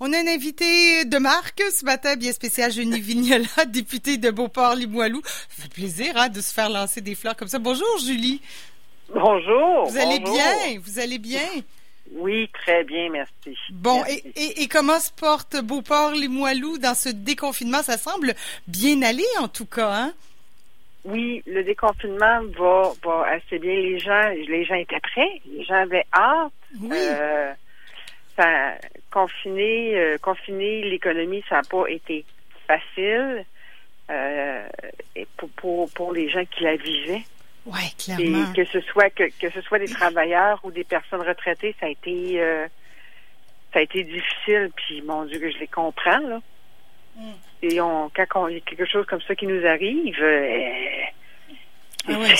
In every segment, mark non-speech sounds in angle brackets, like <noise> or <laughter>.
On a un invité de marque ce matin, bien spécial, Julie Vignola, <laughs> députée de Beauport-Limoilou. Ça fait plaisir hein, de se faire lancer des fleurs comme ça. Bonjour, Julie. Bonjour. Vous allez bien? Vous allez bien? Oui, très bien, merci. Bon, Et, et, comment se porte Beauport-Limoilou dans ce déconfinement? Ça semble bien aller, en tout cas, hein? Oui, le déconfinement va, va assez bien. Les gens, les gens étaient prêts. Les gens avaient hâte. Oui. Euh, ça, confiner, euh, confiner l'économie, ça n'a pas été facile euh, pour, pour, pour, les gens qui la vivaient. Oui, clairement. Et que ce soit que, que ce soit des travailleurs ou des personnes retraitées, ça a été euh, ça a été difficile. Puis mon Dieu que je les comprends là. Mm. Et on, quand il y a quelque chose comme ça qui nous arrive, ah ouais,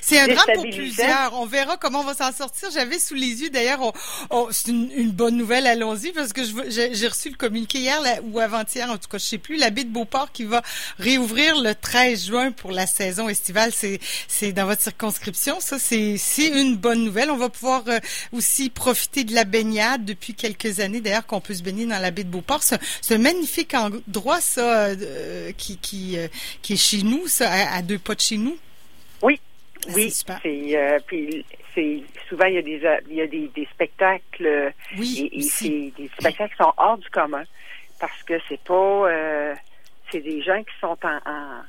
c'est un drame pour plusieurs. On verra comment on va s'en sortir. J'avais sous les yeux, d'ailleurs, c'est une, bonne nouvelle, allons-y, parce que j'ai reçu le communiqué hier ou avant-hier, en tout cas, je sais plus, la baie de Beauport qui va réouvrir le 13 juin pour la saison estivale. C'est dans votre circonscription. Ça, c'est une bonne nouvelle. On va pouvoir euh, aussi profiter de la baignade depuis quelques années, d'ailleurs, qu'on peut se baigner dans la baie de Beauport. C'est un magnifique endroit, ça, euh, qui, qui, euh, qui est chez nous, ça, à, à deux pas de chez nous. Oui, c'est euh, puis c'est souvent il y a des il y a des, des spectacles oui, et, c'est des spectacles qui sont hors du commun parce que c'est pas euh, c'est des gens qui sont en, en,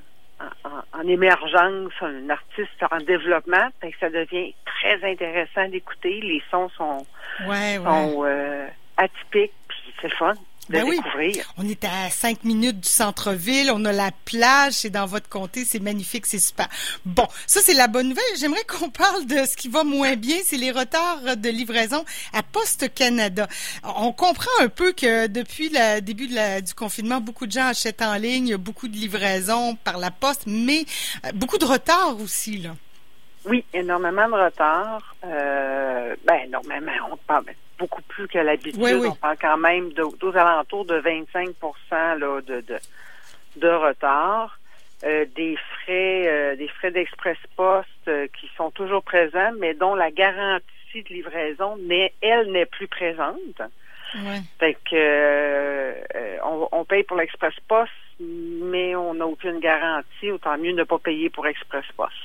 en, en émergence, un artiste en développement, fait que ça devient très intéressant d'écouter. Les sons sont, ouais, sont euh, atypiques, puis c'est fun ben oui. On est à cinq minutes du centre-ville, on a la plage, c'est dans votre comté, c'est magnifique, c'est super. Bon, ça c'est la bonne nouvelle. J'aimerais qu'on <laughs> parle de ce qui va moins bien, c'est les retards de livraison à Poste Canada. On comprend un peu que depuis le début de la, du confinement, beaucoup de gens achètent en ligne, beaucoup de livraisons par la poste, mais euh, beaucoup de retards aussi là. Oui, énormément de retards. Euh, ben, énormément, on parle beaucoup plus que l'habitude. On parle quand même aux alentours de 25 là, de, de, de retard. Euh, des frais euh, des frais d'express poste euh, qui sont toujours présents, mais dont la garantie de livraison n'est elle n'est plus présente. Ouais. Fait que on, on, paye pour l'express poste, mais on n'a aucune garantie. Autant mieux ne pas payer pour express poste.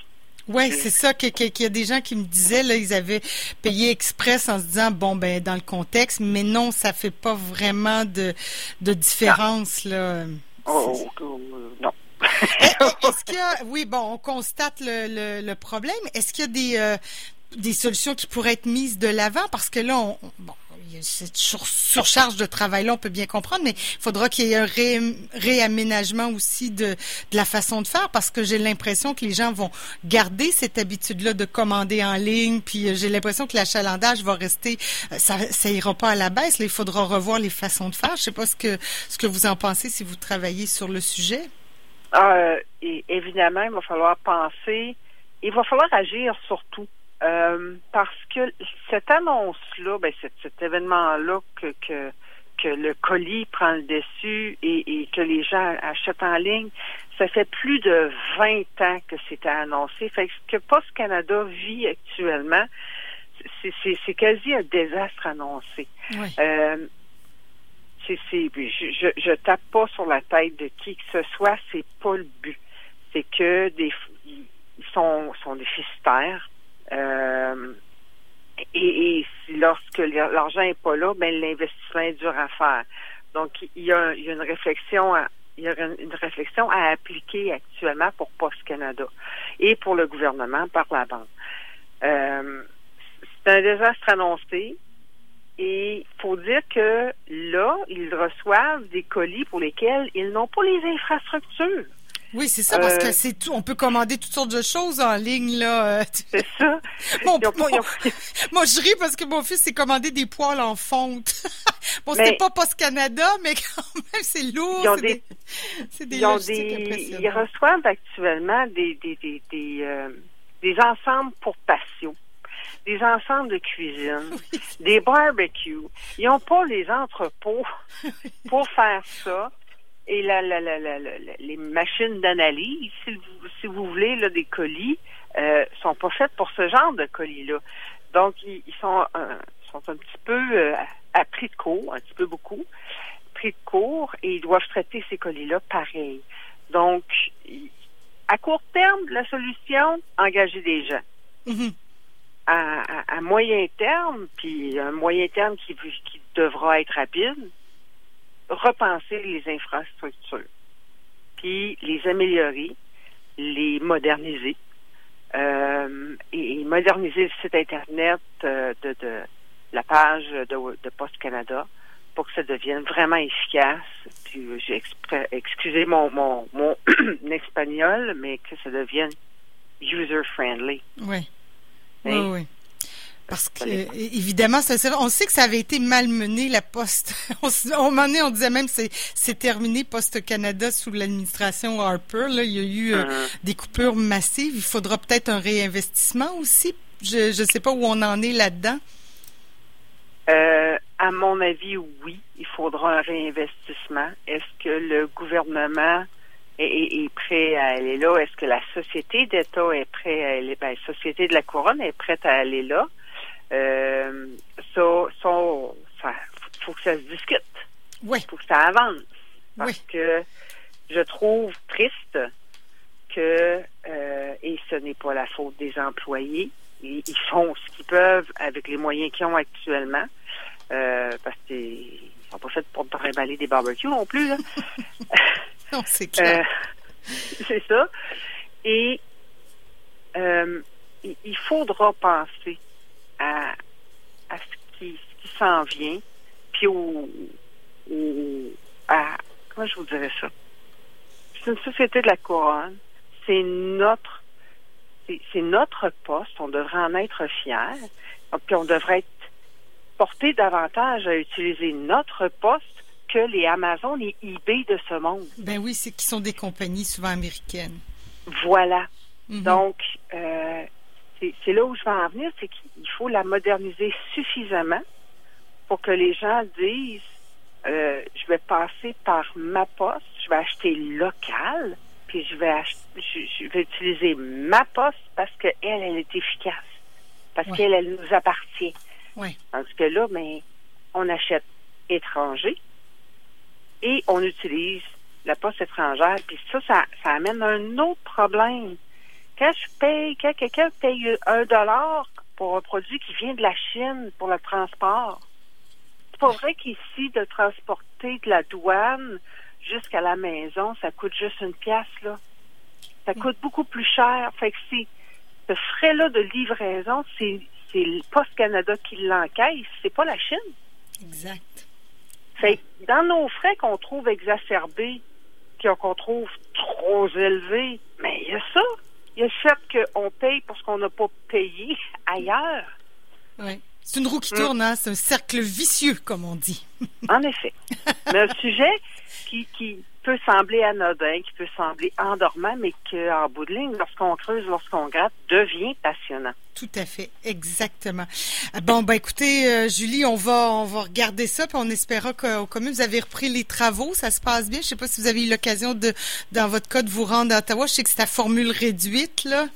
Oui, c'est ça qu'il y a des gens qui me disaient, là, ils avaient payé express en se disant, bon, ben, dans le contexte, mais non, ça fait pas vraiment de, de différence, là. Oh, non. Est-ce qu'il y a, oui, bon, on constate le, le, problème. Est-ce qu'il y a des, euh, des solutions qui pourraient être mises de l'avant? Parce que là, on, bon, cette surcharge de travail-là, on peut bien comprendre, mais il faudra qu'il y ait un réaménagement aussi de, la façon de faire parce que j'ai l'impression que les gens vont garder cette habitude-là de commander en ligne, puis euh, j'ai l'impression que l'achalandage va rester, euh, ça, ira pas à la baisse. Il faudra revoir les façons de faire. Je sais pas ce que, ce que vous en pensez si vous travaillez sur le sujet. Et évidemment, il va falloir penser, il va falloir agir surtout. Euh, parce que cette annonce-là, ben, cet, cet événement-là que, que, que le colis prend le dessus et, et, que les gens achètent en ligne, ça fait plus de 20 ans que c'était annoncé. Fait que ce que Post Canada vit actuellement, c'est quasi un désastre annoncé. Oui. Euh, c'est, je, je, je tape pas sur la tête de qui que ce soit, c'est pas le but. C'est que des ils sont, sont déficitaires euh, et, et, lorsque l'argent n'est pas là, ben l'investissement est dur à faire. Donc, il y a, il y a une réflexion à, il y a une réflexion à appliquer actuellement pour Post Canada et pour le gouvernement par la banque. Euh, c'est un désastre annoncé et il faut dire que là, ils reçoivent des colis pour lesquels ils n'ont pas les infrastructures. Oui, c'est ça, parce que euh, c'est tout. On peut commander toutes sortes de choses en ligne, là. <laughs> C'est ça. Bon, <laughs> moi, je ris parce que mon fils s'est commandé des poils en fonte. <laughs> bon, c'est pas Post Canada, mais quand même, c'est lourd. Ils ont des, des, ils, ont des ils reçoivent actuellement des, des, des, des, euh, des ensembles pour passion des ensembles de cuisine, des barbecues. Ils n'ont pas les entrepôts pour faire ça et la, la, la, les machines d'analyse, si vous, si vous voulez, là, des colis, euh, sont pas faites pour ce genre de colis-là. Donc, ils, sont, euh, sont un petit peu euh, à prix de cours, un petit peu beaucoup, prix de cours, et ils doivent traiter ces colis-là pareil. Donc, à court terme, la solution, engager des gens. Mm-hmm. à, moyen terme, puis un moyen terme qui, qui devra être rapide, repenser les infrastructures, puis les améliorer, les moderniser, euh, et, moderniser le site Internet euh, de, de, la page de, de Post Canada pour que ça devienne vraiment efficace. Puis euh, j'ai excusez mon, mon, mon <clears throat> espagnol, mais que ça devienne user-friendly. Oui. Oui, oui. Parce que, évidemment, ça, on sait que ça avait été malmené, la Poste. <laughs> on, on, on disait même que c'est terminé, Poste Canada, sous l'administration Harper. Là, il y a eu euh, uh-huh. des coupures massives. Il faudra peut-être un réinvestissement aussi. Je ne sais pas où on en est là-dedans. Euh, à mon avis, oui, il faudra un réinvestissement. Est-ce que le gouvernement est, prêt à aller là? Est-ce que la société d'État est prête à aller? Ben, la société de la couronne est prête à aller là? Euh, ça, ça, faut que ça se discute. Oui. Faut que ça avance. Parce que je trouve triste que, euh, et ce n'est pas la faute des employés, ils, font ce qu'ils peuvent avec les moyens qu'ils ont actuellement, euh, parce qu'ils sont pas faits pour emballer des barbecues non plus. <laughs> non, c'est <laughs> clair. c'est ça. Et il faudra penser à, ce qui, s'en vient, puis au, à, comment je vous dirais ça? C'est une société de la couronne. C'est notre, c'est notre poste. On devrait en être fiers. Puis on devrait être porté davantage à utiliser notre poste que les Amazon, les eBay de ce monde. Ben oui, c'est qui sont des compagnies souvent américaines. Voilà. Mm-hmm. Donc, euh, c'est là où je vais en venir, c'est qu'il faut la moderniser suffisamment pour que les gens disent euh, je vais passer par ma poste, je vais acheter local, puis je vais je, vais utiliser ma poste parce qu'elle, elle est efficace, parce qu'elle, elle nous appartient. Oui. Parce que là, mais ben, on achète étranger et on utilise la poste étrangère, puis ça, ça, ça amène un autre problème quand je paye, quand quelqu'un paye un dollar pour un produit qui vient de la Chine pour le transport, c'est pas vrai qu'ici, de transporter de la douane jusqu'à la maison, ça coûte juste une pièce, là. Ça coûte beaucoup plus cher. Fait que c'est, ce frais-là de livraison, c'est, c'est le Post Canada qui l'encaisse, c'est pas la Chine. Exact. Fait dans nos frais qu'on trouve exacerbés, qu'on trouve trop élevés, mais il y a ça. Il y a qu'on paye pour ce qu'on n'a pas payé ailleurs. Oui. C'est une roue qui tourne, hein? c'est un cercle vicieux, comme on dit. en effet. <laughs> Mais un sujet qui, qui peut sembler anodin, qui peut sembler endormant, mais qu'en bout de ligne, lorsqu'on creuse, lorsqu'on gratte, devient passionnant. Tout à fait, exactement. Bon, ben écoutez, euh, Julie, on va on va regarder ça, puis on espérera qu'au commun vous avez repris les travaux, ça se passe bien. Je sais pas si vous avez eu l'occasion de, dans votre cas, de vous rendre à Ottawa. Je sais que c'est à formule réduite, là.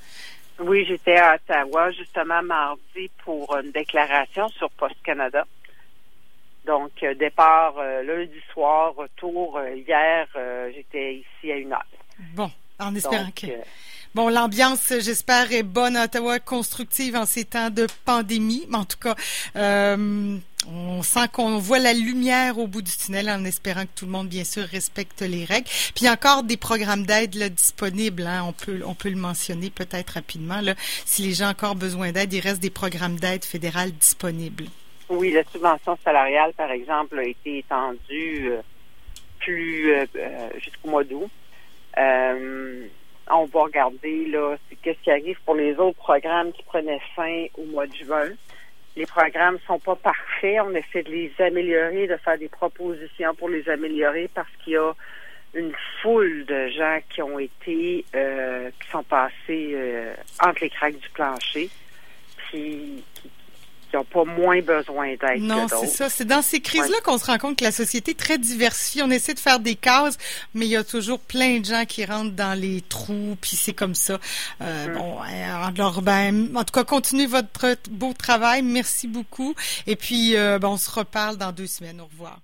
Oui, j'étais à Ottawa justement mardi pour une déclaration sur Post Canada. Donc, euh, départ euh, lundi soir, retour euh, hier, j'étais ici à une heure. Bon, en espérant que... Bon, l'ambiance, j'espère, est bonne à Ottawa, constructive en ces temps de pandémie. Mais en tout cas, on sent qu'on voit la lumière au bout du tunnel en espérant que tout le monde, bien sûr, respecte les règles. Puis il y a encore des programmes d'aide disponibles. Hein. On peut on peut le mentionner peut-être rapidement. Là. Si les gens ont encore besoin d'aide, il reste des programmes d'aide fédérales disponibles. Oui, la subvention salariale, par exemple, a été étendue euh, plus euh, euh, jusqu'au mois d'août. on va regarder là, qu'est-ce qui arrive pour les autres programmes qui prenaient fin au mois de juin. Les programmes sont pas parfaits. On essaie de les améliorer, de faire des propositions pour les améliorer parce qu'il y a une foule de gens qui ont été, qui sont passés entre les craques du plancher, qui n'ont pas moins besoin d'aide. Non, c'est ça. C'est dans ces crises-là qu'on se rend compte que la société est très diversifiée. On essaie de faire des cases, mais il y a toujours plein de gens qui rentrent dans les trous, puis c'est comme ça. Euh, mm. Bon, alors, ben, en tout cas, continuez votre beau travail. Merci beaucoup. Et puis, euh, ben, on se reparle dans deux semaines. Au revoir.